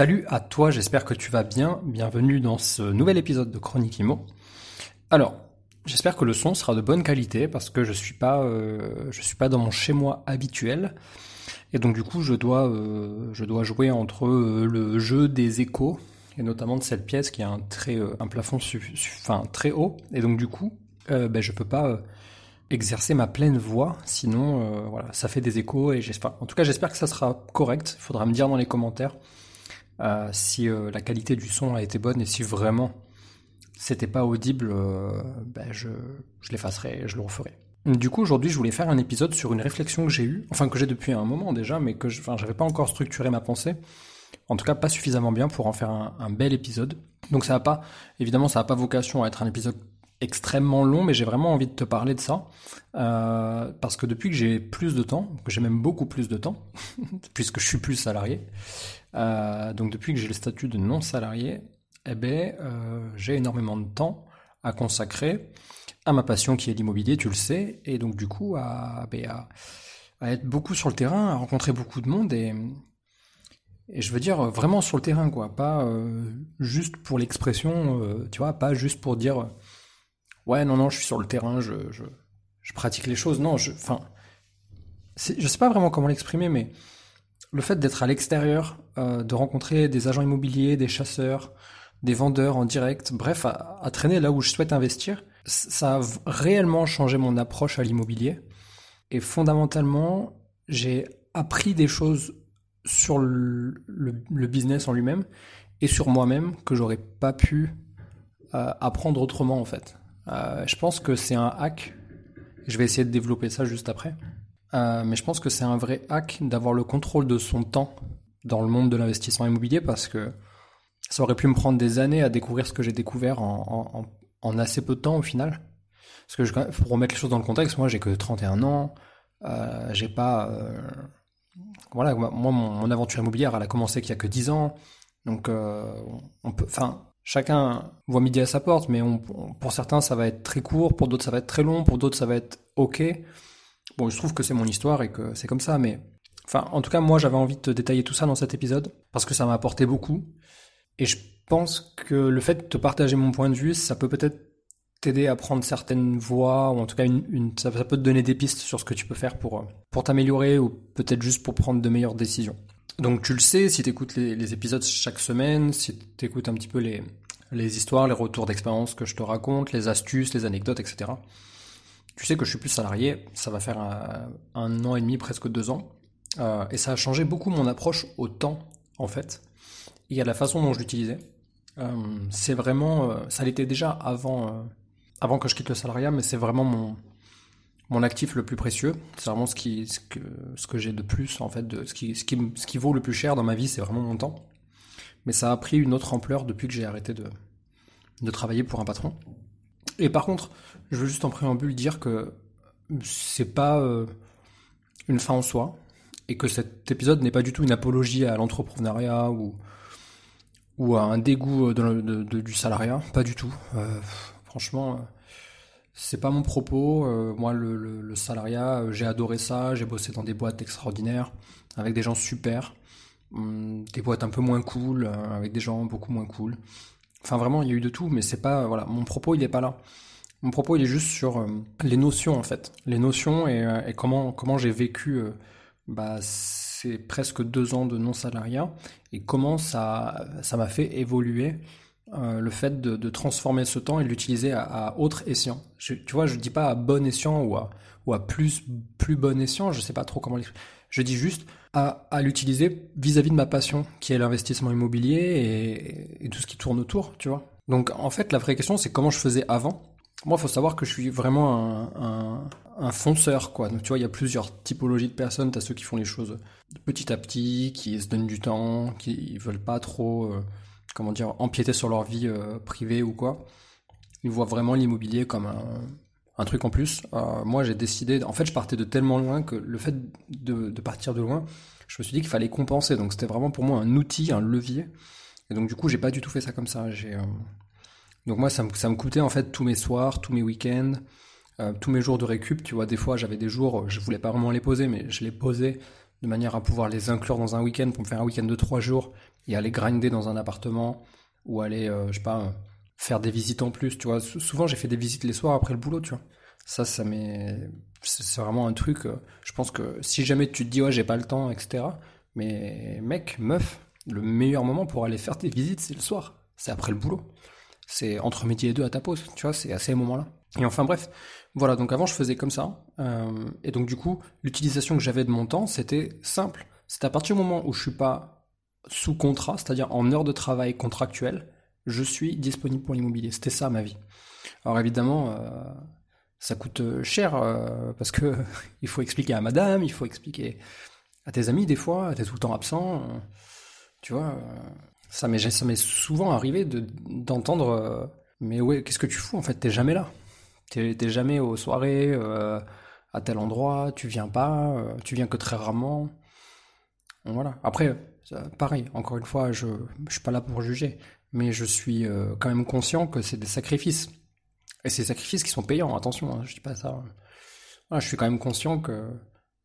Salut à toi, j'espère que tu vas bien. Bienvenue dans ce nouvel épisode de Chronique Imo. Alors, j'espère que le son sera de bonne qualité parce que je suis euh, suis pas dans mon chez moi habituel. Et donc du coup, je dois, euh, jouer entre euh, le jeu des échos et notamment de cette pièce qui a un plafond, très haut. Et donc du coup, ben, je peux pas exercer ma pleine voix, sinon voilà, ça fait des échos et j'espère. En tout cas, j'espère que ça sera correct. Il faudra me dire dans les commentaires si euh, la qualité du son a été bonne et si vraiment c'était pas audible, euh, ben je, l'effacerai, je le referai. Du coup, aujourd'hui, je voulais faire un épisode sur une réflexion que j'ai eue, enfin que j'ai depuis un moment déjà, mais que je, enfin, j'avais pas encore structuré ma pensée. En tout cas, pas suffisamment bien pour en faire un, bel épisode. Donc ça va pas, évidemment, ça n'a pas vocation à être un épisode extrêmement long, mais j'ai vraiment envie de te parler de ça euh, parce que depuis que j'ai plus de temps, que j'ai même beaucoup plus de temps, puisque je suis plus salarié, euh, donc depuis que j'ai le statut de non salarié, eh ben, euh, j'ai énormément de temps à consacrer à ma passion qui est l'immobilier, tu le sais, et donc du coup à, ben, à, à, être beaucoup sur le terrain, à rencontrer beaucoup de monde et, et je veux dire vraiment sur le terrain, quoi, pas euh, juste pour l'expression, tu vois, pas juste pour dire ouais non non je suis sur le terrain, je, je, pratique les choses, non, je, je sais pas vraiment comment l'exprimer, mais le fait d'être à l'extérieur, euh, de rencontrer des agents immobiliers, des chasseurs, des vendeurs en direct, bref, à, traîner là où je souhaite investir, ça a réellement changé mon approche à l'immobilier. Et fondamentalement, j'ai appris des choses sur le, business en lui-même et sur moi-même que j'aurais pas pu euh, apprendre autrement en fait. Euh, je pense que c'est un hack. Je vais essayer de développer ça juste après. Euh, mais je pense que c'est un vrai hack d'avoir le contrôle de son temps dans le monde de l'investissement immobilier parce que ça aurait pu me prendre des années à découvrir ce que j'ai découvert en, assez peu de temps au final. Parce que pour remettre les choses dans le contexte, moi j'ai que 31 ans, euh, j'ai pas... Euh, voilà, moi mon, aventure immobilière elle a commencé qu'il y a que 10 ans, donc euh, on peut... Enfin, chacun voit midi à sa porte, mais pour certains ça va être très court, pour d'autres ça va être très long, pour d'autres ça va être ok. Bon, je trouve que c'est mon histoire et que c'est comme ça, mais enfin, en tout cas, moi, j'avais envie de te détailler tout ça dans cet épisode parce que ça m'a apporté beaucoup. Et je pense que le fait de te partager mon point de vue, ça peut peut-être t'aider à prendre certaines voies, ou en tout cas, une, ça, peut te donner des pistes sur ce que tu peux faire pour, t'améliorer ou peut-être juste pour prendre de meilleures décisions. Donc, tu le sais, si tu écoutes les, épisodes chaque semaine, si tu écoutes un petit peu les histoires, les retours d'expérience que je te raconte, les astuces, les anecdotes, etc. Tu sais que je suis plus salarié, ça va faire un, an et demi, presque deux ans. Euh, et ça a changé beaucoup mon approche au temps, en fait, et à la façon dont je l'utilisais. Euh, c'est vraiment, euh, ça l'était déjà avant, avant que je quitte le salariat, mais c'est vraiment mon, mon actif le plus précieux. C'est vraiment ce, qui, ce que, ce que j'ai de plus, en fait, de, ce, qui, ce, qui, ce qui vaut le plus cher dans ma vie, c'est vraiment mon temps. Mais ça a pris une autre ampleur depuis que j'ai arrêté de, de travailler pour un patron. Et par contre, je veux juste en préambule dire que c'est pas euh, une fin en soi et que cet épisode n'est pas du tout une apologie à l'entrepreneuriat ou, ou à un dégoût de, du salariat, pas du tout. Euh, franchement, euh, c'est pas mon propos. moi, le, le salariat, j'ai adoré ça. J'ai bossé dans des boîtes extraordinaires avec des gens super, hum, des boîtes un peu moins cool avec des gens beaucoup moins cool. Enfin, vraiment, il y a eu de tout, mais c'est pas. Voilà, mon propos, il est pas là. Mon propos, il est juste sur euh, les notions, en fait. Les notions et, euh, comment, comment j'ai vécu euh, bah, ces presque deux ans de non-salariat et comment ça ça m'a fait évoluer le fait de, de, transformer ce temps et l'utiliser à, autre escient. tu vois, je dis pas à bon escient ou à, ou à plus, plus bon escient, je sais pas trop comment l'exprimer. Je dis juste à, l'utiliser vis-à-vis de ma passion, qui est l'investissement immobilier et, tout ce qui tourne autour, tu vois. Donc en fait, la vraie question, c'est comment je faisais avant. Moi, il faut savoir que je suis vraiment un, un, fonceur, quoi. Donc tu vois, il y a plusieurs typologies de personnes. T'as ceux qui font les choses petit à petit, qui se donnent du temps, qui veulent pas trop... Euh, comment dire, empiéter sur leur vie privée ou quoi. Ils voient vraiment l'immobilier comme un, un truc en plus. Euh, moi, j'ai décidé. En fait, je partais de tellement loin que le fait de, partir de loin, je me suis dit qu'il fallait compenser. Donc, c'était vraiment pour moi un outil, un levier. Et donc, du coup, j'ai pas du tout fait ça comme ça. J'ai euh, donc moi, ça me, coûtait en fait tous mes soirs, tous mes week-ends, euh, tous mes jours de récup. Tu vois, des fois, j'avais des jours, je voulais pas vraiment les poser, mais je les posais de manière à pouvoir les inclure dans un week-end pour me faire un week-end de trois jours et aller grinder dans un appartement ou aller, je sais pas faire des visites en plus, tu vois. Souvent, j'ai fait des visites les soirs après le boulot, tu vois. Ça, ça m'est, c'est vraiment un truc. Euh, je pense que si jamais tu te dis ouais, j'ai pas le temps, etc. Mais mec, meuf, le meilleur moment pour aller faire tes visites, c'est le soir. C'est après le boulot. C'est entre midi et deux à ta pause, tu vois. C'est à ces moments-là. Et enfin bref, voilà. Donc avant, je faisais comme ça. Euh, et donc du coup, l'utilisation que j'avais de mon temps, c'était simple. C'est à partir du moment où je suis pas sous contrat, c'est-à-dire en heure de travail contractuelle, je suis disponible pour l'immobilier. C'était ça ma vie. Alors évidemment, euh, ça coûte euh, cher euh, parce que il faut expliquer à madame, il faut expliquer à tes amis des fois, t'es tout le temps absent. tu vois, ça m'est souvent arrivé de d'entendre mais ouais, qu'est-ce que tu fous en fait, t'es jamais là. T'es jamais aux soirées à tel endroit, tu viens pas, tu viens que très rarement. Voilà. Après, pareil, encore une fois, je, je suis pas là pour juger mais je suis euh, quand même conscient que c'est des sacrifices. Et ces sacrifices qui sont payants, attention, hein, je dis pas ça. je suis quand même conscient que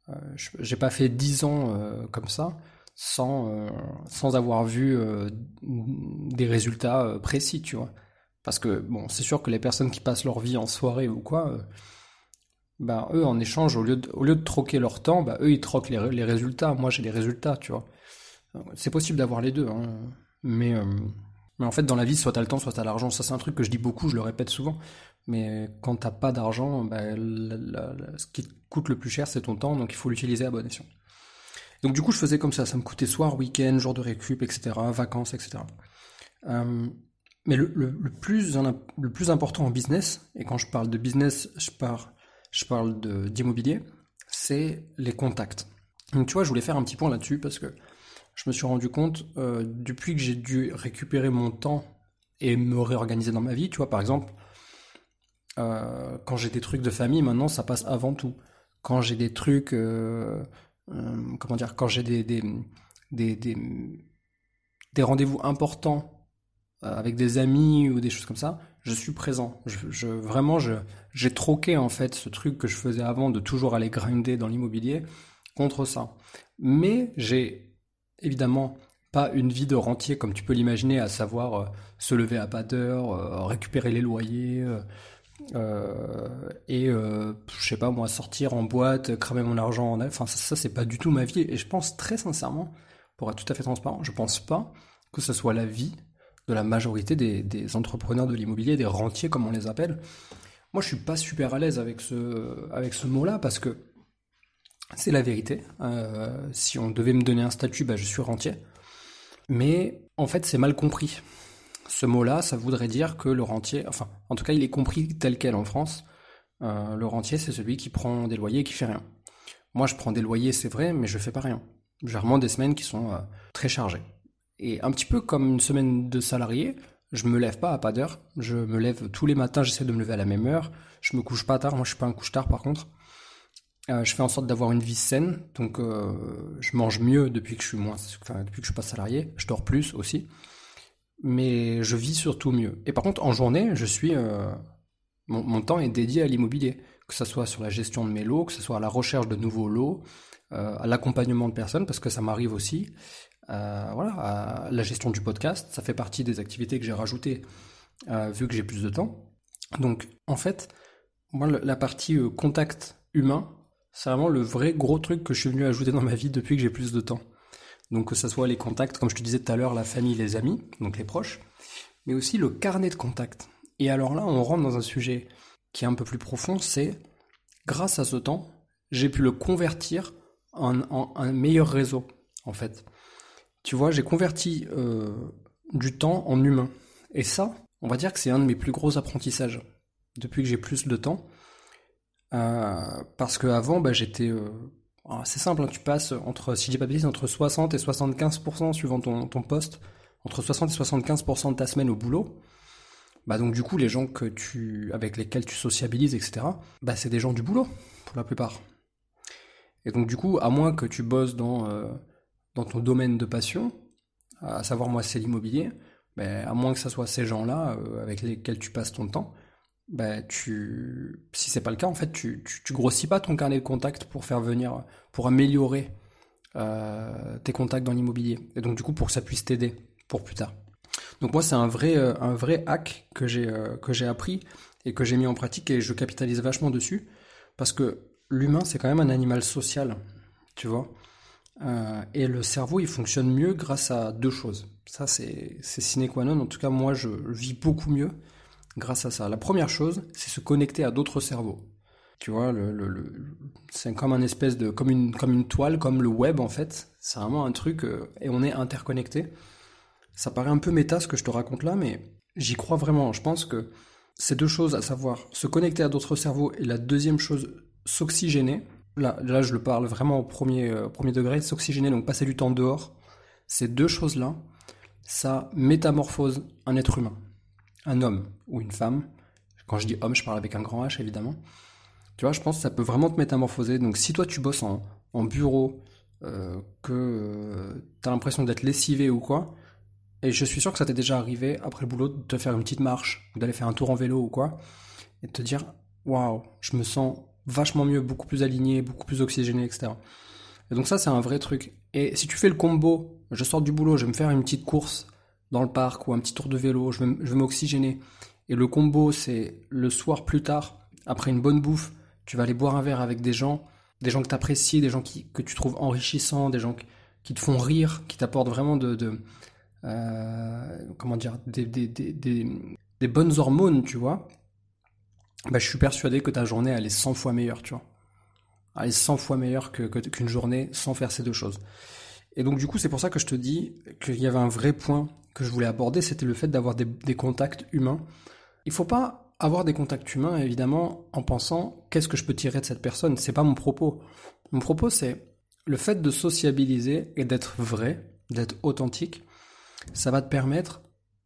euh, j'ai pas fait dix ans euh, comme ça sans, sans avoir vu des résultats précis, tu vois. Parce que, bon, c'est sûr que les personnes qui passent leur vie en soirée ou quoi, bah, eux, en échange, au lieu de, au lieu de troquer leur temps, bah, eux, ils troquent les, les résultats. Moi, j'ai les résultats, tu vois. C'est possible d'avoir les deux, hein. mais mais en fait, dans la vie, soit t'as le temps, soit t'as l'argent. Ça, c'est un truc que je dis beaucoup, je le répète souvent. Mais quand t'as pas d'argent, bah, ce qui te coûte le plus cher, c'est ton temps, donc il faut l'utiliser à bon escient. Donc du coup, je faisais comme ça. Ça me coûtait soir, week-end, jour de récup, etc., vacances, etc. Euh, mais le, plus, le plus important en business, et quand je parle de business, je je parle d'immobilier, c'est les contacts. Donc tu vois, je voulais faire un petit point là-dessus parce que je me suis rendu compte, euh, depuis que j'ai dû récupérer mon temps et me réorganiser dans ma vie, tu vois, par exemple, euh, quand j'ai des trucs de famille, maintenant, ça passe avant tout. Quand j'ai des trucs, euh, comment dire, quand j'ai des, des, des, des, rendez-vous importants avec des amis ou des choses comme ça, je suis présent. Vraiment, j'ai troqué en fait ce truc que je faisais avant de toujours aller grinder dans l'immobilier contre ça. Mais j'ai évidemment pas une vie de rentier comme tu peux l'imaginer, à savoir euh, se lever à pas d'heure, euh, récupérer les loyers, euh, et je sais pas moi sortir en boîte, cramer mon argent en enfin ça, ça c'est pas du tout ma vie et je pense très sincèrement, pour être tout à fait transparent, je pense pas que ce soit la vie de la majorité des, des entrepreneurs de l'immobilier, des rentiers comme on les appelle. Moi je suis pas super à l'aise avec ce, avec ce mot-là parce que c'est la vérité. Euh, si on devait me donner un statut, bah, je suis rentier. Mais en fait, c'est mal compris. Ce mot-là, ça voudrait dire que le rentier, enfin, en tout cas, il est compris tel quel en France. Euh, le rentier, c'est celui qui prend des loyers et qui fait rien. Moi, je prends des loyers, c'est vrai, mais je fais pas rien. J'ai des semaines qui sont euh, très chargées. Et un petit peu comme une semaine de salarié, je me lève pas à pas d'heure. Je me lève tous les matins, j'essaie de me lever à la même heure. Je me couche pas tard. Moi, je suis pas un couche tard, par contre. Euh, je fais en sorte d'avoir une vie saine, donc euh, je mange mieux depuis que je suis moins, enfin, depuis que je suis pas salarié. Je dors plus aussi, mais je vis surtout mieux. Et par contre, en journée, je suis, euh, mon, mon, temps est dédié à l'immobilier, que ce soit sur la gestion de mes lots, que ce soit à la recherche de nouveaux lots, à l'accompagnement de personnes, parce que ça m'arrive aussi. voilà, à la gestion du podcast, ça fait partie des activités que j'ai rajoutées vu que j'ai plus de temps. Donc, en fait, moi, la partie contact humain, c'est vraiment le vrai gros truc que je suis venu ajouter dans ma vie depuis que j'ai plus de temps. Donc que ce soit les contacts, comme je te disais tout à l'heure, la famille, les amis, donc les proches, mais aussi le carnet de contacts. Et alors là, on rentre dans un sujet qui est un peu plus profond, c'est grâce à ce temps, j'ai pu le convertir en, un meilleur réseau, en fait. Tu vois, j'ai converti euh, du temps en humain. Et ça, on va dire que c'est un de mes plus gros apprentissages. Depuis que j'ai plus de temps, euh, parce qu'avant, bah, j'étais. Euh, c'est simple, hein, tu passes entre, si j'ai entre 60 et 75% suivant ton, ton poste entre 60 et 75% de ta semaine au boulot, bah donc du coup les gens que tu avec lesquels tu sociabilises etc bah c'est des gens du boulot pour la plupart et donc du coup à moins que tu bosses dans euh, dans ton domaine de passion à savoir moi c'est l'immobilier bah, à moins que ce soit ces gens là euh, avec lesquels tu passes ton temps bah tu si c'est pas le cas en fait tu, tu, grossis pas ton carnet de contacts pour faire venir pour améliorer euh, tes contacts dans l'immobilier et donc du coup pour que ça puisse t'aider pour plus tard donc moi, c'est un vrai, euh, un vrai hack que j'ai euh, que j'ai appris et que j'ai mis en pratique et je capitalise vachement dessus parce que l'humain, c'est quand même un animal social, tu vois. Et le cerveau, il fonctionne mieux grâce à deux choses. Ça, c'est sine qua non. En tout cas, moi, je vis beaucoup mieux grâce à ça. La première chose, c'est se connecter à d'autres cerveaux. Tu vois, le, le, c'est comme un espèce de, comme une, comme une toile, comme le web en fait. C'est vraiment un truc et on est interconnecté. Ça paraît un peu méta ce que je te raconte là, mais j'y crois vraiment. Je pense que ces deux choses, à savoir se connecter à d'autres cerveaux et la deuxième chose, s'oxygéner. Là, là, je le parle vraiment au premier, euh, premier degré, s'oxygéner, donc passer du temps dehors. Ces deux choses-là, ça métamorphose un être humain, un homme ou une femme. Quand je dis homme, je parle avec un grand H évidemment. Tu vois, je pense que ça peut vraiment te métamorphoser. Donc si toi tu bosses en, en bureau, euh, que euh, tu as l'impression d'être lessivé ou quoi, et je suis sûr que ça t'est déjà arrivé, après le boulot, de te faire une petite marche, d'aller faire un tour en vélo ou quoi, et de te dire, waouh, je me sens vachement mieux, beaucoup plus aligné, beaucoup plus oxygéné, etc. Et donc ça, c'est un vrai truc. Et si tu fais le combo, je sors du boulot, je vais me faire une petite course dans le parc ou un petit tour de vélo, je vais, m'oxygéner. Et le combo, c'est le soir plus tard, après une bonne bouffe, tu vas aller boire un verre avec des gens, des gens que tu apprécies, des gens qui, que tu trouves enrichissants, des gens qui te font rire, qui t'apportent vraiment de, euh, comment dire, des, bonnes hormones, tu vois, bah, je suis persuadé que ta journée, elle est 100 fois meilleure, tu vois. Elle est 100 fois meilleure qu'une que, qu'une journée sans faire ces deux choses. Et donc, du coup, c'est pour ça que je te dis qu'il y avait un vrai point que je voulais aborder, c'était le fait d'avoir des, contacts humains. Il faut pas avoir des contacts humains, évidemment, en pensant qu'est-ce que je peux tirer de cette personne? C'est pas mon propos. Mon propos, c'est le fait de sociabiliser et d'être vrai, d'être authentique ça va te permettre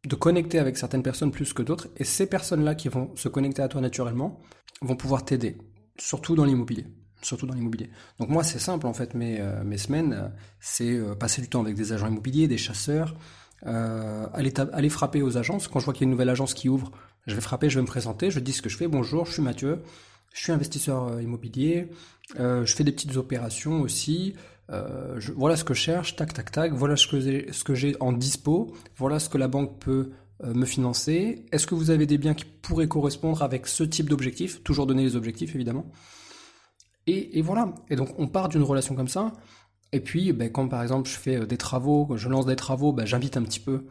de connecter avec certaines personnes plus que d'autres, et ces personnes-là qui vont se connecter à toi naturellement vont pouvoir t'aider, surtout dans l'immobilier. Surtout dans l'immobilier. Donc moi c'est simple en fait, mes, euh, semaines, euh, c'est euh, passer du temps avec des agents immobiliers, des chasseurs, aller, frapper aux agences. Quand je vois qu'il y a une nouvelle agence qui ouvre, je vais frapper, je vais me présenter, je dis ce que je fais. Bonjour, je suis Mathieu, je suis investisseur immobilier, je fais des petites opérations aussi, voilà ce que je cherche, tac, tac, tac, voilà ce que j'ai, en dispo, voilà ce que la banque peut me financer. Est-ce que vous avez des biens qui pourraient correspondre avec ce type d'objectif? Toujours donner les objectifs, évidemment. Et, voilà. Et donc, on part d'une relation comme ça. Et puis, ben, quand par exemple je fais euh, des travaux, je lance des travaux, ben, j'invite un petit peu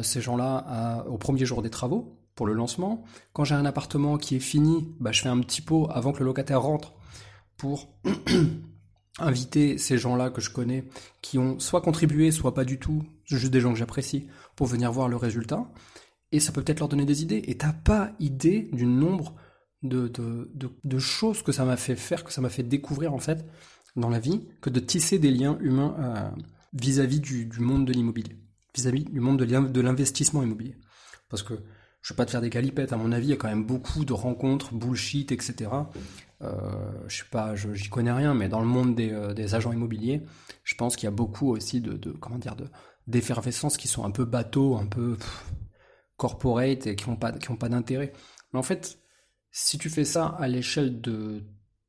ces gens-là au premier jour des travaux pour le lancement. Quand j'ai un appartement qui est fini, ben, je fais un petit pot avant que le locataire rentre pour inviter ces gens-là que je connais, qui ont soit contribué, soit pas du tout, juste des gens que j'apprécie, pour venir voir le résultat. Et ça peut peut-être leur donner des idées. Et t'as pas idée du nombre de, choses que ça m'a fait faire, que ça m'a fait découvrir en fait dans la vie, que de tisser des liens humains euh, vis-à-vis du, monde de l'immobilier, vis-à-vis du monde de l'investissement immobilier. Parce que je vais pas te faire des calipettes, à mon avis, il y a quand même beaucoup de rencontres, bullshit, etc. Euh, je sais pas, j'y connais rien, mais dans le monde des, euh, des agents immobiliers, je pense qu'il y a beaucoup aussi de, comment dire, de d'effervescence qui sont un peu bateaux, un peu corporate et qui n'ont pas, pas d'intérêt. Mais en fait, si tu fais ça à l'échelle de,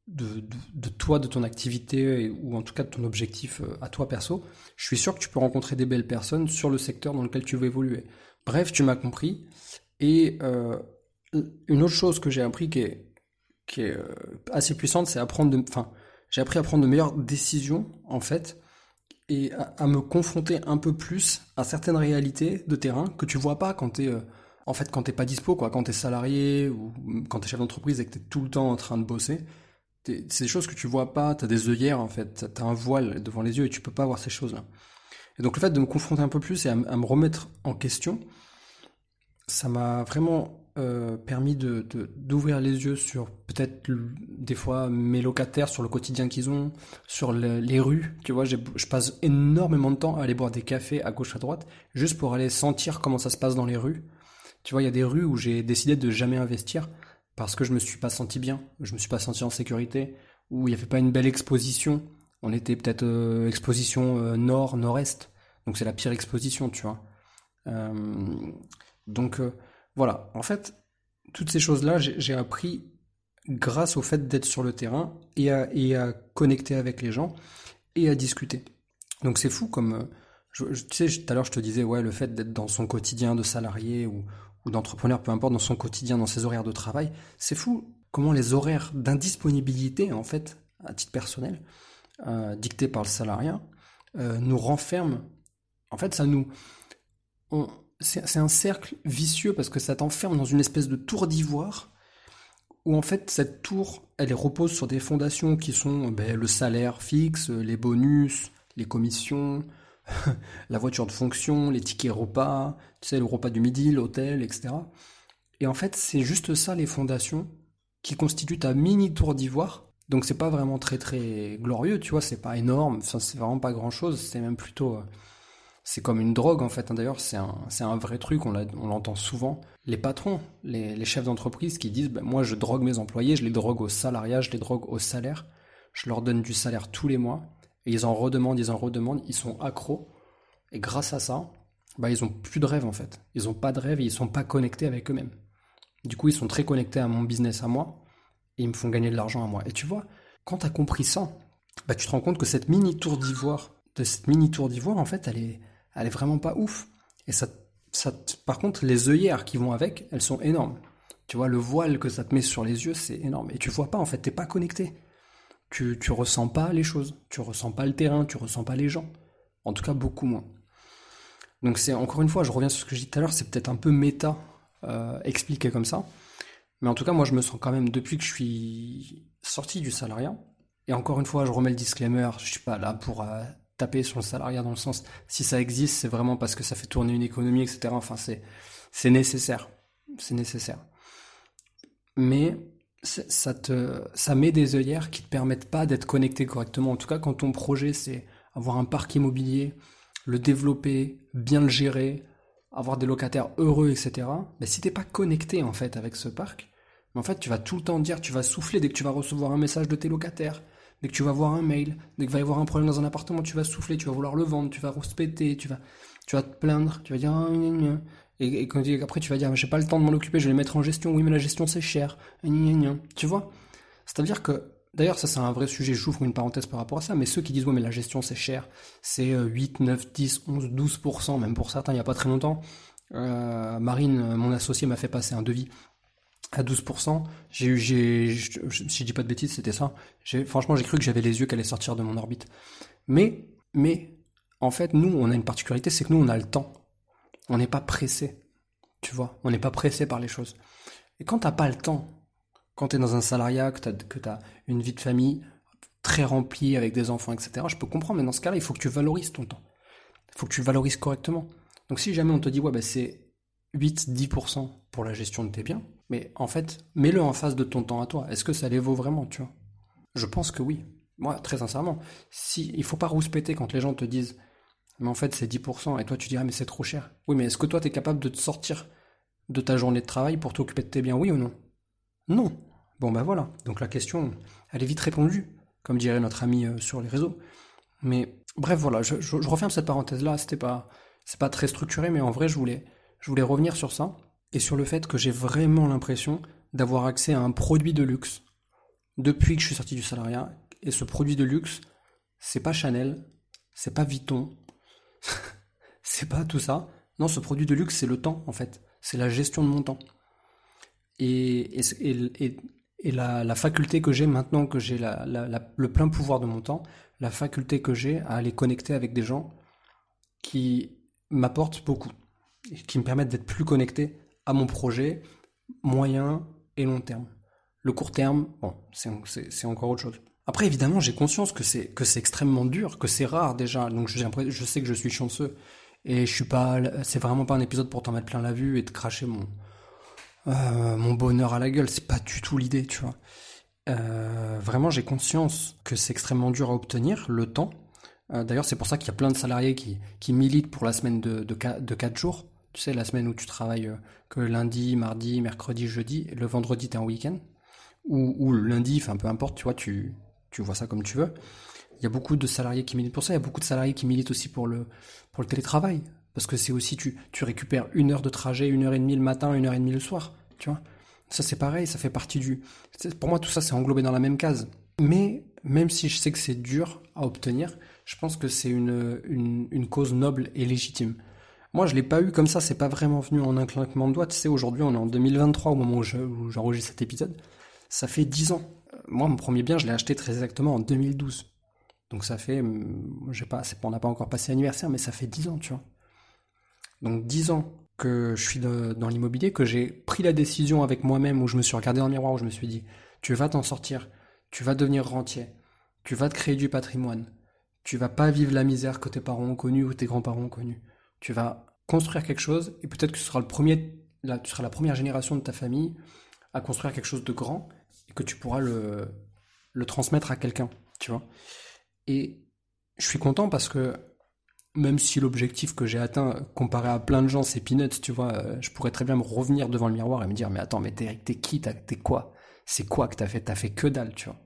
de, toi, de ton activité, ou en tout cas de ton objectif euh, à toi perso, je suis sûr que tu peux rencontrer des belles personnes sur le secteur dans lequel tu veux évoluer. Bref, tu m'as compris. Et euh, une autre chose que j'ai appris qui est, euh, assez puissante, c'est apprendre de, enfin, j'ai appris à prendre de meilleures décisions, en fait, et à, me confronter un peu plus à certaines réalités de terrain que tu vois pas quand t'es, euh, en fait, quand t'es pas dispo, quoi, quand t'es salarié ou quand t'es chef d'entreprise et que t'es tout le temps en train de bosser. C'est des choses que tu vois pas, t'as des œillères, en fait, t'as un voile devant les yeux et tu peux pas voir ces choses-là. Et donc le fait de me confronter un peu plus et à me remettre en question, ça m'a vraiment euh, permis de d'ouvrir les yeux sur peut-être des fois mes locataires, sur le quotidien qu'ils ont, sur les rues. Tu vois, je passe énormément de temps à aller boire des cafés à gauche à droite, juste pour aller sentir comment ça se passe dans les rues. Tu vois, il y a des rues où j'ai décidé de jamais investir parce que je me suis pas senti bien, je me suis pas senti en sécurité, où il n'y avait pas une belle exposition. On était peut-être euh, exposition euh, nord, nord-est, donc c'est la pire exposition, tu vois. donc voilà, en fait, toutes ces choses-là, j'ai appris grâce au fait d'être sur le terrain et à, connecter avec les gens et à discuter. Donc c'est fou comme... Euh, tu sais, tout à l'heure je te disais, ouais, le fait d'être dans son quotidien de salarié ou, d'entrepreneur, peu importe, dans son quotidien, dans ses horaires de travail, c'est fou comment les horaires d'indisponibilité, en fait, à titre personnel, euh, dictés par le salariat, euh, nous renferment. En fait, ça nous c'est un cercle vicieux parce que ça t'enferme dans une espèce de tour d'ivoire où en fait cette tour elle repose sur des fondations qui sont ben, le salaire fixe, les bonus, les commissions, la voiture de fonction, les tickets repas, tu sais le repas du midi, l'hôtel, etc. Et en fait c'est juste ça les fondations qui constituent ta mini tour d'ivoire. Donc c'est pas vraiment très très glorieux, tu vois, c'est pas énorme, c'est vraiment pas grand chose, c'est même plutôt euh, c'est comme une drogue en fait. Hein. D'ailleurs, c'est un, un, vrai truc, on l'entend souvent. Les patrons, les, chefs d'entreprise qui disent ben, Moi, je drogue mes employés, je les drogue au salariat, je les drogue au salaire, je leur donne du salaire tous les mois, et ils en redemandent, ils en redemandent, ils sont accros. Et grâce à ça, bah, ils ont plus de rêve en fait. Ils ont pas de rêve et ils sont pas connectés avec eux-mêmes. Du coup, ils sont très connectés à mon business à moi, et ils me font gagner de l'argent à moi. Et tu vois, quand tu as compris ça, bah, tu te rends compte que cette mini tour d'ivoire, de cette mini tour d'ivoire, en fait, elle est, elle est vraiment pas ouf. Et ça, ça, par contre, les œillères qui vont avec, elles sont énormes. Tu vois, le voile que ça te met sur les yeux, c'est énorme. Et tu vois pas, en fait, t'es pas connecté. Tu, tu ressens pas les choses. Tu ressens pas le terrain, tu ressens pas les gens. En tout cas, beaucoup moins. Donc c'est, encore une fois, je reviens sur ce que j'ai dit tout à l'heure, c'est peut-être un peu méta, euh, expliqué comme ça. Mais en tout cas, moi, je me sens quand même, depuis que je suis sorti du salariat, et encore une fois, je remets le disclaimer, je suis pas là pour euh, taper sur le salariat dans le sens si ça existe, c'est vraiment parce que ça fait tourner une économie, etc. Enfin, c'est c'est nécessaire, c'est nécessaire. Mais ça te ça met des œillères qui te permettent pas d'être connecté correctement. En tout cas, quand ton projet c'est avoir un parc immobilier, le développer, bien le gérer, avoir des locataires heureux, etc. Mais si t'es pas connecté en fait avec ce parc, en fait tu vas tout le temps dire, tu vas souffler dès que tu vas recevoir un message de tes locataires Dès que tu vas voir un mail, dès qu'il va y avoir un problème dans un appartement, tu vas souffler, tu vas vouloir le vendre, tu vas rouspéter, tu vas, tu vas te plaindre, tu vas dire ah, et, et quand, après tu vas dire j'ai pas le temps de m'en occuper, je vais les mettre en gestion. Oui, mais la gestion c'est cher. Tu vois? C'est-à-dire que D'ailleurs, ça c'est un vrai sujet, j'ouvre une parenthèse par rapport à ça, mais ceux qui disent ouais mais la gestion c'est cher, c'est 8, 9, 10, 11, 12%, même pour certains il n'y a pas très longtemps. Euh, Marine, mon associé, m'a fait passer un devis à 12%. J'ai eu, si je dis pas de bêtises, c'était ça. Franchement, j'ai cru que j'avais les yeux qui allaient sortir de mon orbite. Mais, mais, en fait, nous, on a une particularité, c'est que nous, on a le temps. On n'est pas pressé. Tu vois, on n'est pas pressé par les choses. Et quand t'as pas le temps, quand tu es dans un salariat, que tu as une vie de famille très remplie avec des enfants, etc., je peux comprendre, mais dans ce cas-là, il faut que tu valorises ton temps. Il faut que tu valorises correctement. Donc si jamais on te dit, ouais, bah, c'est 8-10% pour la gestion de tes biens, mais en fait, mets-le en face de ton temps à toi. Est-ce que ça les vaut vraiment, tu vois? Je pense que oui. Moi, très sincèrement, si il faut pas rouspéter quand les gens te disent mais en fait c'est 10% et toi tu dis ah mais c'est trop cher. Oui, mais est-ce que toi tu es capable de te sortir de ta journée de travail pour t'occuper de tes biens, oui ou non? Non. Bon ben voilà. Donc la question, elle est vite répondue, comme dirait notre ami euh, sur les réseaux. Mais bref, voilà, je, referme cette parenthèse là. C'était pas, c'est pas très structuré, mais en vrai, je voulais, je voulais revenir sur ça et sur le fait que j'ai vraiment l'impression d'avoir accès à un produit de luxe depuis que je suis sorti du salariat. Et ce produit de luxe, c'est pas Chanel, c'est pas Vuitton, c'est pas tout ça. Non, ce produit de luxe, c'est le temps, en fait. C'est la gestion de mon temps. Et, et, la, faculté que j'ai maintenant que j'ai le plein pouvoir de mon temps, la faculté que j'ai à aller connecter avec des gens qui m'apportent beaucoup, qui me permettent d'être plus connecté à mon projet moyen et long terme. Le court terme, bon, c'est encore autre chose. Après, évidemment, j'ai conscience que c'est que c'est extrêmement dur, que c'est rare déjà. Donc, je, sais que je suis chanceux et je suis pas. C'est vraiment pas un épisode pour t'en mettre plein la vue et te cracher mon euh, mon bonheur à la gueule. C'est pas du tout l'idée, tu vois. Euh, vraiment, j'ai conscience que c'est extrêmement dur à obtenir, le temps. Euh, d'ailleurs, c'est pour ça qu'il y a plein de salariés qui, qui militent pour la semaine de, de, 4 jours. Tu sais, la semaine où tu travailles que lundi, mardi, mercredi, jeudi, le vendredi, t'es en week-end. Ou, ou, le lundi, enfin peu importe, tu vois, tu, tu vois ça comme tu veux. Il y a beaucoup de salariés qui militent pour ça. Il y a beaucoup de salariés qui militent aussi pour le, pour le télétravail. Parce que c'est aussi, tu, tu récupères une heure de trajet, une heure et demie le matin, une heure et demie le soir. Tu vois Ça, c'est pareil, ça fait partie du. Pour moi, tout ça, c'est englobé dans la même case. Mais même si je sais que c'est dur à obtenir, je pense que c'est une, une, cause noble et légitime. Moi, je l'ai pas eu comme ça, c'est pas vraiment venu en un claquement de doigts. Tu sais, aujourd'hui, on est en 2023 au moment où j'enregistre cet épisode. Ça fait 10 ans. Moi, mon premier bien, je l'ai acheté très exactement en 2012. Donc ça fait, hum, je pas, on n'a pas encore passé l'anniversaire, mais ça fait 10 ans, tu vois. Donc 10 ans que je suis dans l'immobilier, que j'ai pris la décision avec moi-même, où je me suis regardé dans le miroir, où je me suis dit, tu vas t'en sortir, tu vas devenir rentier, tu vas te créer du patrimoine, tu vas pas vivre la misère que tes parents ont connue ou tes grands-parents ont connue. Tu vas construire quelque chose, et peut-être que tu seras la première génération de ta famille à construire quelque chose de grand, et que tu pourras le, transmettre à quelqu'un, tu vois. Et je suis content parce que même si l'objectif que j'ai atteint, comparé à plein de gens, c'est peanuts, tu vois, euh, je pourrais très bien me revenir devant le miroir et me dire, mais attends, mais t'es, t'es qui, t'es quoi? C'est quoi que t'as fait? T'as fait que dalle, tu vois.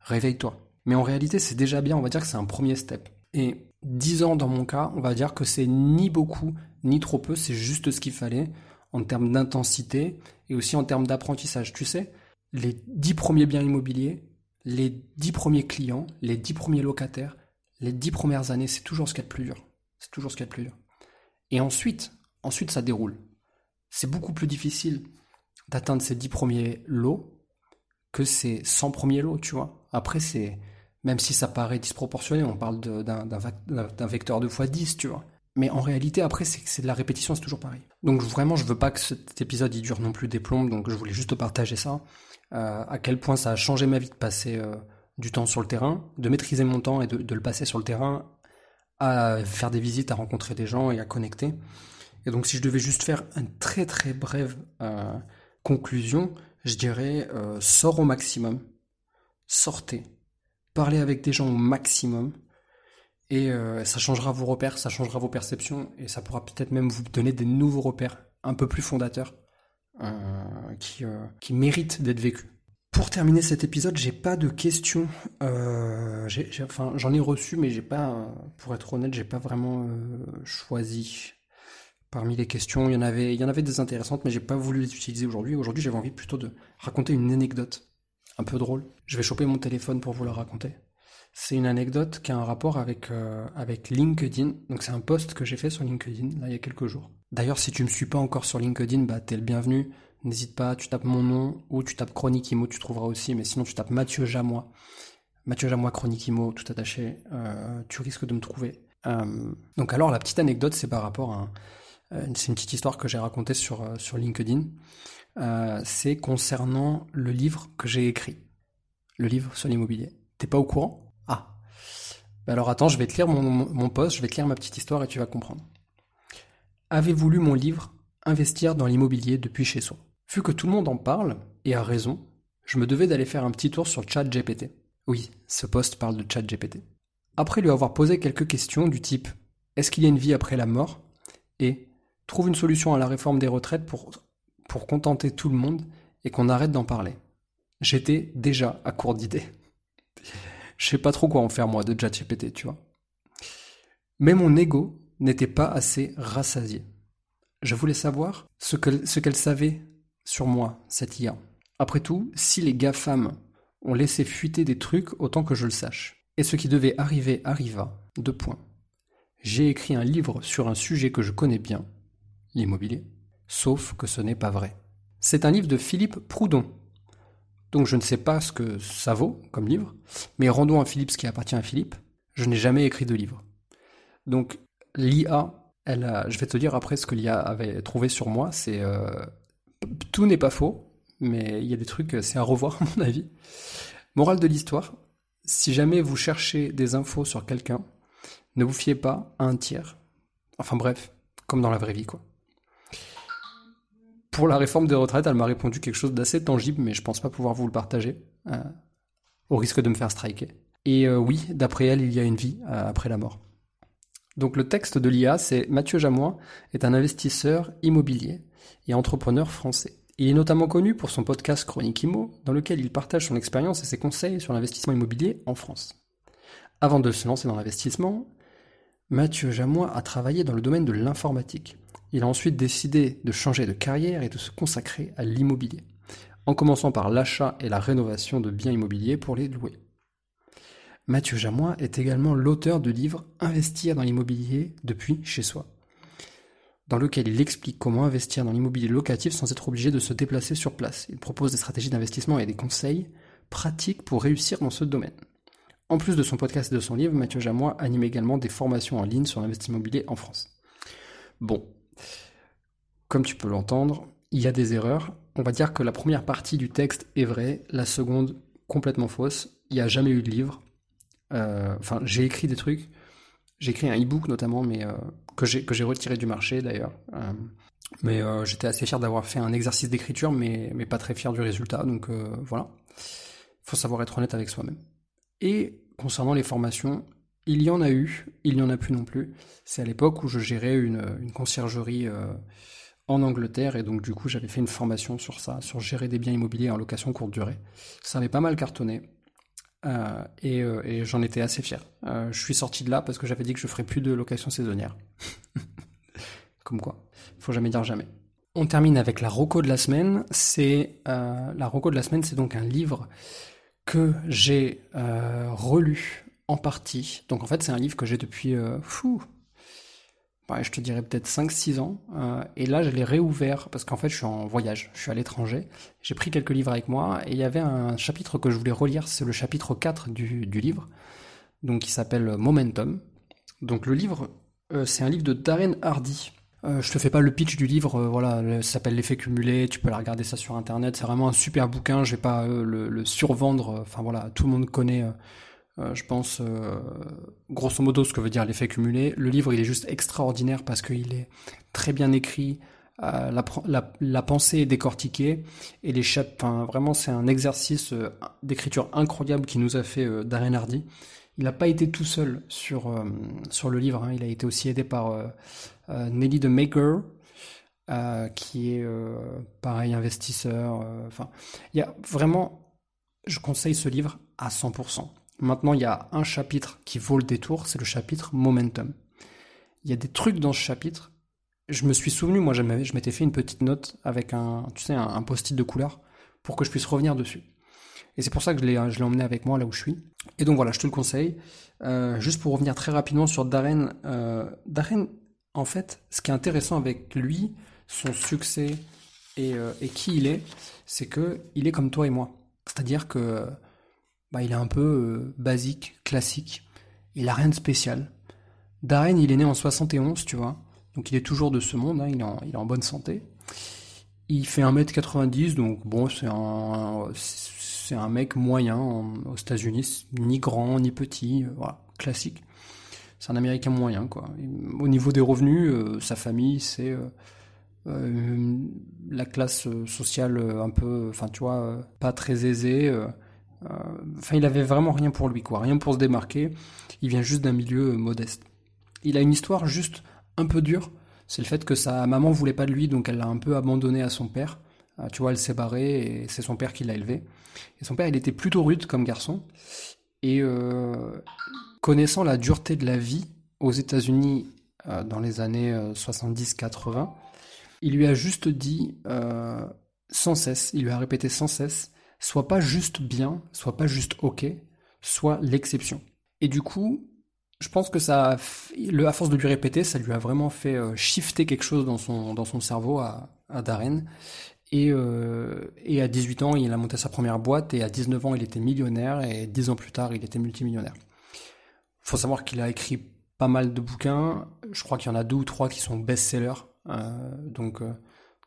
Réveille-toi. Mais en réalité, c'est déjà bien, on va dire que c'est un premier step. Et 10 ans dans mon cas, on va dire que c'est ni beaucoup, ni trop peu, c'est juste ce qu'il fallait en termes d'intensité et aussi en termes d'apprentissage. Tu sais, les 10 premiers biens immobiliers, les 10 premiers clients, les 10 premiers locataires, les 10 premières années, c'est toujours ce qu'il y a de plus dur. C'est toujours ce qu'il y a de plus dur. Et ensuite, ensuite ça déroule. C'est beaucoup plus difficile d'atteindre ces 10 premiers lots que ces 100 premiers lots, tu vois. Après, c'est même si ça paraît disproportionné, on parle d'un vecteur de fois 10, tu vois. Mais en réalité, après, c'est de la répétition, c'est toujours pareil. Donc vraiment, je veux pas que cet épisode il dure non plus des plombes, donc je voulais juste partager ça. Euh, à quel point ça a changé ma vie de passer euh, du temps sur le terrain, de maîtriser mon temps et de, le passer sur le terrain à faire des visites, à rencontrer des gens et à connecter. Et donc si je devais juste faire une très très brève euh, conclusion, je dirais sors au maximum, sortez, parlez avec des gens au maximum, et euh, ça changera vos repères, ça changera vos perceptions, et ça pourra peut-être même vous donner des nouveaux repères un peu plus fondateurs euh, qui, euh, qui méritent d'être vécus. Pour terminer cet épisode, j'ai pas de questions. Euh, enfin, j'en ai reçu, mais j'ai pas, pour être honnête, j'ai pas vraiment choisi. Parmi les questions, il y en avait, il y en avait des intéressantes, mais j'ai pas voulu les utiliser aujourd'hui. Aujourd'hui, j'avais envie plutôt de raconter une anecdote un peu drôle. Je vais choper mon téléphone pour vous la raconter. C'est une anecdote qui a un rapport avec euh, avec LinkedIn. Donc c'est un post que j'ai fait sur LinkedIn là il y a quelques jours. D'ailleurs, si tu me suis pas encore sur LinkedIn, bah t'es le bienvenu. N'hésite pas, tu tapes mon nom ou tu tapes Chronique Imo, tu trouveras aussi, mais sinon tu tapes Mathieu Jamois. Mathieu Jamois, Chronique Imo, tout attaché, euh, tu risques de me trouver. Euh, donc alors la petite anecdote, c'est par rapport à... Euh, c'est une petite histoire que j'ai racontée sur, euh, sur LinkedIn. Euh, c'est concernant le livre que j'ai écrit. Le livre sur l'immobilier. T'es pas au courant? Alors attends, je vais te lire mon, mon post, je vais te lire ma petite histoire et tu vas comprendre. Avez-vous lu mon livre Investir dans l'immobilier depuis chez soi Vu que tout le monde en parle, et a raison, je me devais d'aller faire un petit tour sur ChatGPT. Oui, ce poste parle de ChatGPT. Après lui avoir posé quelques questions du type Est-ce qu'il y a une vie après la mort? et Trouve une solution à la réforme des retraites pour, pour contenter tout le monde et qu'on arrête d'en parler. J'étais déjà à court d'idées. Je sais pas trop quoi en faire moi de ChatGPT, tu vois. Mais mon ego n'était pas assez rassasié. Je voulais savoir ce qu'elle savait sur moi, cette IA. Après tout, si les GAFAM ont laissé fuiter des trucs, autant que je le sache. Et ce qui devait arriver arriva. Deux points. J'ai écrit un livre sur un sujet que je connais bien, l'immobilier, sauf que ce n'est pas vrai. C'est un livre de Philippe Proudhon. Donc je ne sais pas ce que ça vaut comme livre, mais rendons à Philippe ce qui appartient à Philippe. Je n'ai jamais écrit de livre. Donc l'IA, elle a, je vais te dire après ce que l'IA avait trouvé sur moi, c'est euh, tout n'est pas faux, mais il y a des trucs, c'est à revoir à mon avis. Morale de l'histoire, si jamais vous cherchez des infos sur quelqu'un, ne vous fiez pas à un tiers. Enfin bref, comme dans la vraie vie quoi. Pour la réforme des retraites, elle m'a répondu quelque chose d'assez tangible, mais je pense pas pouvoir vous le partager, euh, au risque de me faire striker. Et euh, oui, d'après elle, il y a une vie euh, après la mort. Donc le texte de l'IA, c'est Mathieu Jamois est un investisseur immobilier et entrepreneur français. Il est notamment connu pour son podcast Chronique Imo, dans lequel il partage son expérience et ses conseils sur l'investissement immobilier en France. Avant de se lancer dans l'investissement, Mathieu Jamois a travaillé dans le domaine de l'informatique. Il a ensuite décidé de changer de carrière et de se consacrer à l'immobilier, en commençant par l'achat et la rénovation de biens immobiliers pour les louer. Mathieu Jamois est également l'auteur du livre Investir dans l'immobilier depuis chez soi, dans lequel il explique comment investir dans l'immobilier locatif sans être obligé de se déplacer sur place. Il propose des stratégies d'investissement et des conseils pratiques pour réussir dans ce domaine. En plus de son podcast et de son livre, Mathieu Jamois anime également des formations en ligne sur l'investissement immobilier en France. Bon, comme tu peux l'entendre, il y a des erreurs. On va dire que la première partie du texte est vraie, la seconde complètement fausse. Il n'y a jamais eu de livre. Euh, enfin, j'ai écrit des trucs. J'ai écrit un e-book notamment, mais euh, que j'ai retiré du marché d'ailleurs. Euh, mais j'étais assez fier d'avoir fait un exercice d'écriture, mais, mais pas très fier du résultat. Donc voilà. Il faut savoir être honnête avec soi-même. Et concernant les formations, il y en a eu, il n'y en a plus non plus. C'est à l'époque où je gérais une, conciergerie en Angleterre et donc du coup j'avais fait une formation sur ça, sur gérer des biens immobiliers en location courte durée. Ça avait pas mal cartonné euh, euh, et, j'en étais assez fier. Euh, je suis sorti de là parce que j'avais dit que je ferais plus de location saisonnière. Comme quoi, faut jamais dire jamais. On termine avec la roco de la semaine. C'est la roco de la semaine, c'est donc un livre que j'ai relu en partie. Donc en fait, c'est un livre que j'ai depuis fou, je te dirais peut-être 5-6 ans. Euh, et là, je l'ai réouvert parce qu'en fait, je suis en voyage, je suis à l'étranger. J'ai pris quelques livres avec moi et il y avait un chapitre que je voulais relire, c'est le chapitre 4 du, livre, donc qui s'appelle Momentum. Donc le livre, euh, c'est un livre de Darren Hardy. Euh, je te fais pas le pitch du livre, euh, voilà, ça s'appelle L'effet cumulé, tu peux la regarder ça sur internet, c'est vraiment un super bouquin, je vais pas le, le, survendre, enfin voilà, tout le monde connaît euh, je pense, euh, grosso modo, ce que veut dire l'effet cumulé. Le livre, il est juste extraordinaire parce qu'il est très bien écrit, euh, la, pensée est décortiquée, et les enfin, vraiment, c'est un exercice d'écriture incroyable qui nous a fait Darren Hardy. Il n'a pas été tout seul sur, sur le livre, hein. il a été aussi aidé par Nelly de Maker, qui est pareil investisseur. Enfin, il y a vraiment, je conseille ce livre à 100%. Maintenant, il y a un chapitre qui vaut le détour, c'est le chapitre Momentum. Il y a des trucs dans ce chapitre. Je me suis souvenu, moi, je m'étais fait une petite note avec un, tu sais, un, post-it de couleur pour que je puisse revenir dessus. Et c'est pour ça que je l'ai, emmené avec moi là où je suis. Et donc voilà, je te le conseille. Euh, juste pour revenir très rapidement sur Darren. Euh, Darren, en fait, ce qui est intéressant avec lui, son succès et, euh, et qui il est, c'est que il est comme toi et moi. C'est-à-dire que bah, il est un peu euh, basique, classique. Il a rien de spécial. Darren, il est né en 71, tu vois. Donc il est toujours de ce monde, hein, il, est en, il, est en, bonne santé. Il fait 1m90, donc bon, c'est un, c'est un mec moyen aux États-Unis, ni grand, ni petit, euh, voilà, classique. C'est un Américain moyen, quoi. au niveau des revenus, euh, sa famille, c'est la classe sociale un peu, enfin tu vois, pas très aisée. Euh, enfin, il avait vraiment rien pour lui, quoi, rien pour se démarquer. Il vient juste d'un milieu euh, modeste. Il a une histoire juste un peu dure. C'est le fait que sa maman voulait pas de lui, donc elle l'a un peu abandonné à son père. Euh, tu vois, elle s'est barrée et c'est son père qui l'a élevé. Et son père, il était plutôt rude comme garçon. Et connaissant la dureté de la vie aux États-Unis dans les années 70-80, il lui a juste dit sans cesse, il lui a répété sans cesse soit pas juste bien, soit pas juste ok, soit l'exception. Et du coup, je pense que ça, à force de lui répéter, ça lui a vraiment fait euh, shifter quelque chose dans son, dans son cerveau à, à Darren. Et, euh, à 18 ans, il a monté sa première boîte et à 19 ans, il était millionnaire et 10 ans plus tard, il était multimillionnaire. Faut savoir qu'il a écrit pas mal de bouquins. Je crois qu'il y en a deux ou trois qui sont best-sellers. Euh, donc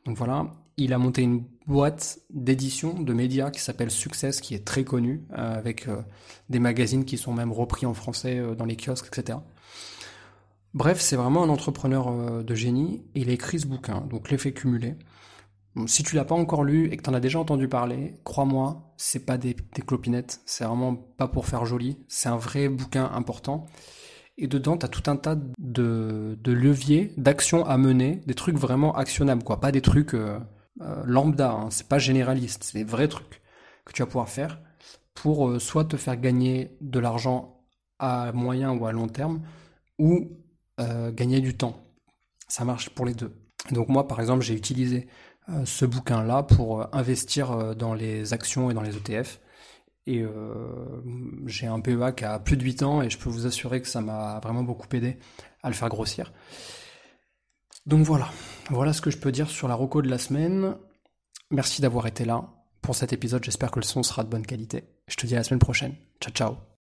voilà il a monté une boîte d'édition de médias qui s'appelle Success, qui est très connue, euh, avec euh, des magazines qui sont même repris en français euh, dans les kiosques, etc. Bref, c'est vraiment un entrepreneur de génie. il a écrit ce bouquin, donc l'effet cumulé. si tu l'as pas encore lu et que tu en as déjà entendu parler, crois-moi, c'est pas des, des clopinettes, c'est vraiment pas pour faire joli, c'est un vrai bouquin important. Et dedans, tu as tout un tas de, de leviers, d'actions à mener, des trucs vraiment actionnables, quoi. Pas des trucs euh, lambda, hein. c'est pas généraliste, c'est des vrais trucs que tu vas pouvoir faire pour euh, soit te faire gagner de l'argent à moyen ou à long terme, ou gagner du temps. Ça marche pour les deux. Donc moi, par exemple, j'ai utilisé ce bouquin-là pour investir dans les actions et dans les ETF. Et euh, j'ai un PEA qui a plus de 8 ans et je peux vous assurer que ça m'a vraiment beaucoup aidé à le faire grossir. Donc voilà, voilà ce que je peux dire sur la roco de la semaine. Merci d'avoir été là pour cet épisode, j'espère que le son sera de bonne qualité. Je te dis à la semaine prochaine. Ciao ciao